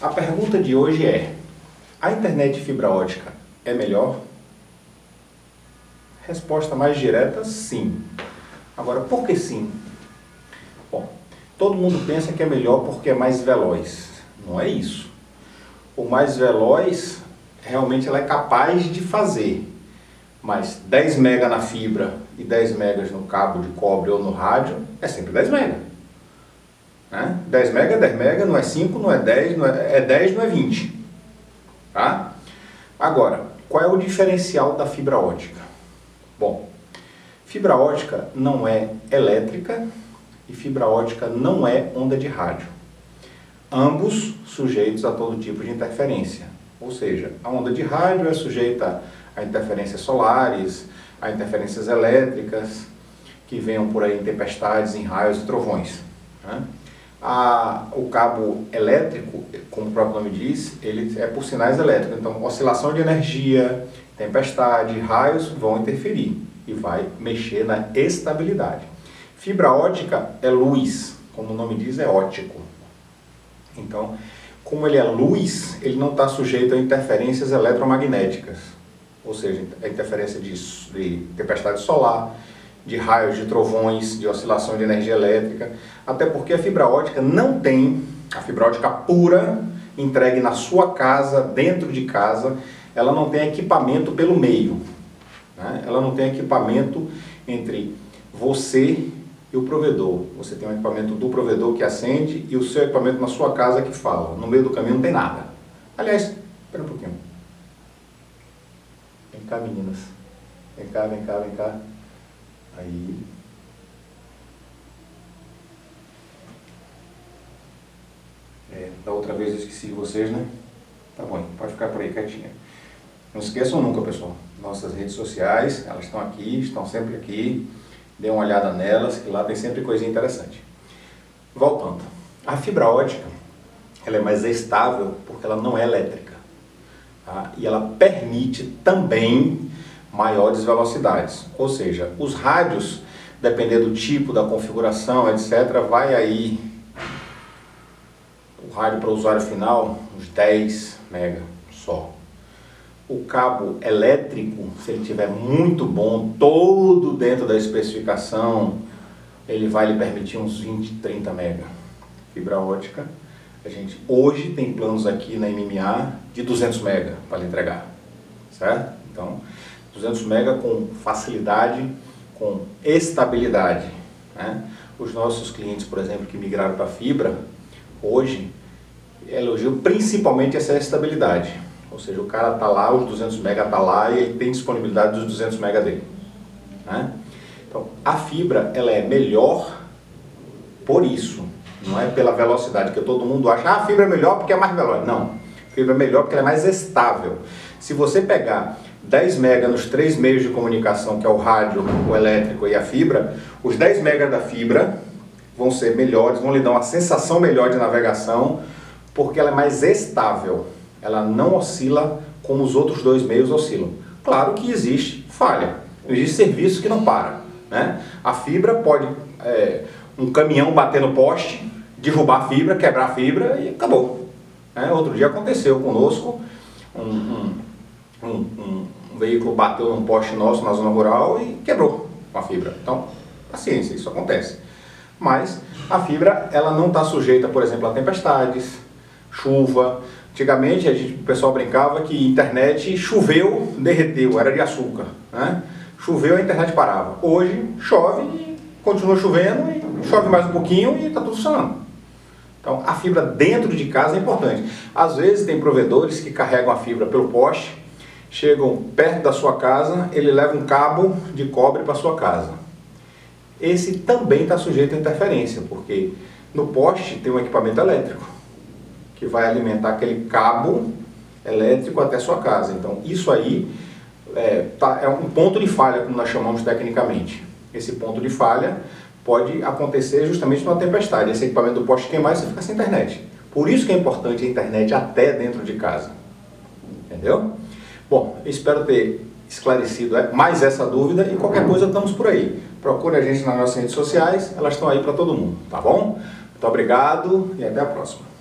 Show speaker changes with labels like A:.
A: A pergunta de hoje é: a internet fibra ótica é melhor? Resposta mais direta: sim. Agora, por que sim? Bom, todo mundo pensa que é melhor porque é mais veloz. Não é isso. O mais veloz, realmente ela é capaz de fazer. Mas 10 mega na fibra e 10 megas no cabo de cobre ou no rádio é sempre 10 mega. Né? 10 mega é 10 mega, não é 5, não é 10, não é, é 10, não é 20. Tá? Agora, qual é o diferencial da fibra ótica? Bom, fibra ótica não é elétrica e fibra ótica não é onda de rádio. Ambos sujeitos a todo tipo de interferência. Ou seja, a onda de rádio é sujeita a interferências solares, a interferências elétricas, que venham por aí em tempestades, em raios e trovões. Né? A, o cabo elétrico, como o próprio nome diz, ele é por sinais elétricos. Então, oscilação de energia, tempestade, raios vão interferir e vai mexer na estabilidade. Fibra ótica é luz, como o nome diz, é ótico. Então, como ele é luz, ele não está sujeito a interferências eletromagnéticas, ou seja, a interferência de, de tempestade solar, de raios, de trovões, de oscilação de energia elétrica, até porque a fibra ótica não tem, a fibra ótica pura, entregue na sua casa, dentro de casa, ela não tem equipamento pelo meio. Né? Ela não tem equipamento entre você e o provedor. Você tem um equipamento do provedor que acende e o seu equipamento na sua casa que fala. No meio do caminho não tem nada. Aliás, espera um pouquinho. Vem cá, meninas. Vem cá, vem cá, vem cá. Aí. É, da outra vez eu esqueci vocês, né? Tá bom, pode ficar por aí quietinha. Não esqueçam nunca, pessoal. Nossas redes sociais, elas estão aqui, estão sempre aqui. Dê uma olhada nelas, que lá tem sempre coisinha interessante. Voltando. A fibra ótica, ela é mais estável porque ela não é elétrica. Tá? E ela permite também maiores velocidades. Ou seja, os rádios, dependendo do tipo, da configuração, etc., vai aí o rádio para o usuário final, uns 10 mega só. O cabo elétrico, se ele tiver muito bom, todo dentro da especificação, ele vai lhe permitir uns 20, 30 mega. Fibra ótica, a gente hoje tem planos aqui na MMA de 200 mega para lhe entregar, certo? Então, 200 mega com facilidade, com estabilidade. Né? Os nossos clientes, por exemplo, que migraram para fibra, hoje elogiam principalmente essa estabilidade. Ou seja, o cara está lá, os 200 mega está lá e ele tem disponibilidade dos 200 mega dele. Né? Então, a fibra ela é melhor por isso, não é pela velocidade, que todo mundo acha, ah, a fibra é melhor porque é mais veloz. Não, a fibra é melhor porque ela é mais estável. Se você pegar 10 mega nos três meios de comunicação, que é o rádio, o elétrico e a fibra, os 10 mega da fibra vão ser melhores, vão lhe dar uma sensação melhor de navegação, porque ela é mais estável. Ela não oscila como os outros dois meios oscilam. Claro que existe falha, existe serviço que não para. Né? A fibra pode, é, um caminhão bater no poste, derrubar a fibra, quebrar a fibra e acabou. Né? Outro dia aconteceu conosco, um, um um, um, um veículo bateu num poste nosso na zona rural e quebrou a fibra. Então, paciência, isso acontece. Mas a fibra ela não está sujeita, por exemplo, a tempestades, chuva. Antigamente a gente, o pessoal brincava que internet choveu, derreteu, era de açúcar. Né? Choveu, a internet parava. Hoje chove, continua chovendo chove mais um pouquinho e está tudo funcionando. Então a fibra dentro de casa é importante. Às vezes tem provedores que carregam a fibra pelo poste chegam perto da sua casa, ele leva um cabo de cobre para sua casa. Esse também está sujeito a interferência, porque no poste tem um equipamento elétrico que vai alimentar aquele cabo elétrico até sua casa. Então isso aí é, tá, é um ponto de falha, como nós chamamos tecnicamente. Esse ponto de falha pode acontecer justamente numa tempestade. Esse equipamento do poste queimar e você fica sem internet. Por isso que é importante a internet até dentro de casa. Entendeu? Bom, espero ter esclarecido é, mais essa dúvida e qualquer coisa estamos por aí. Procure a gente nas nossas redes sociais, elas estão aí para todo mundo, tá bom? Muito obrigado e até a próxima.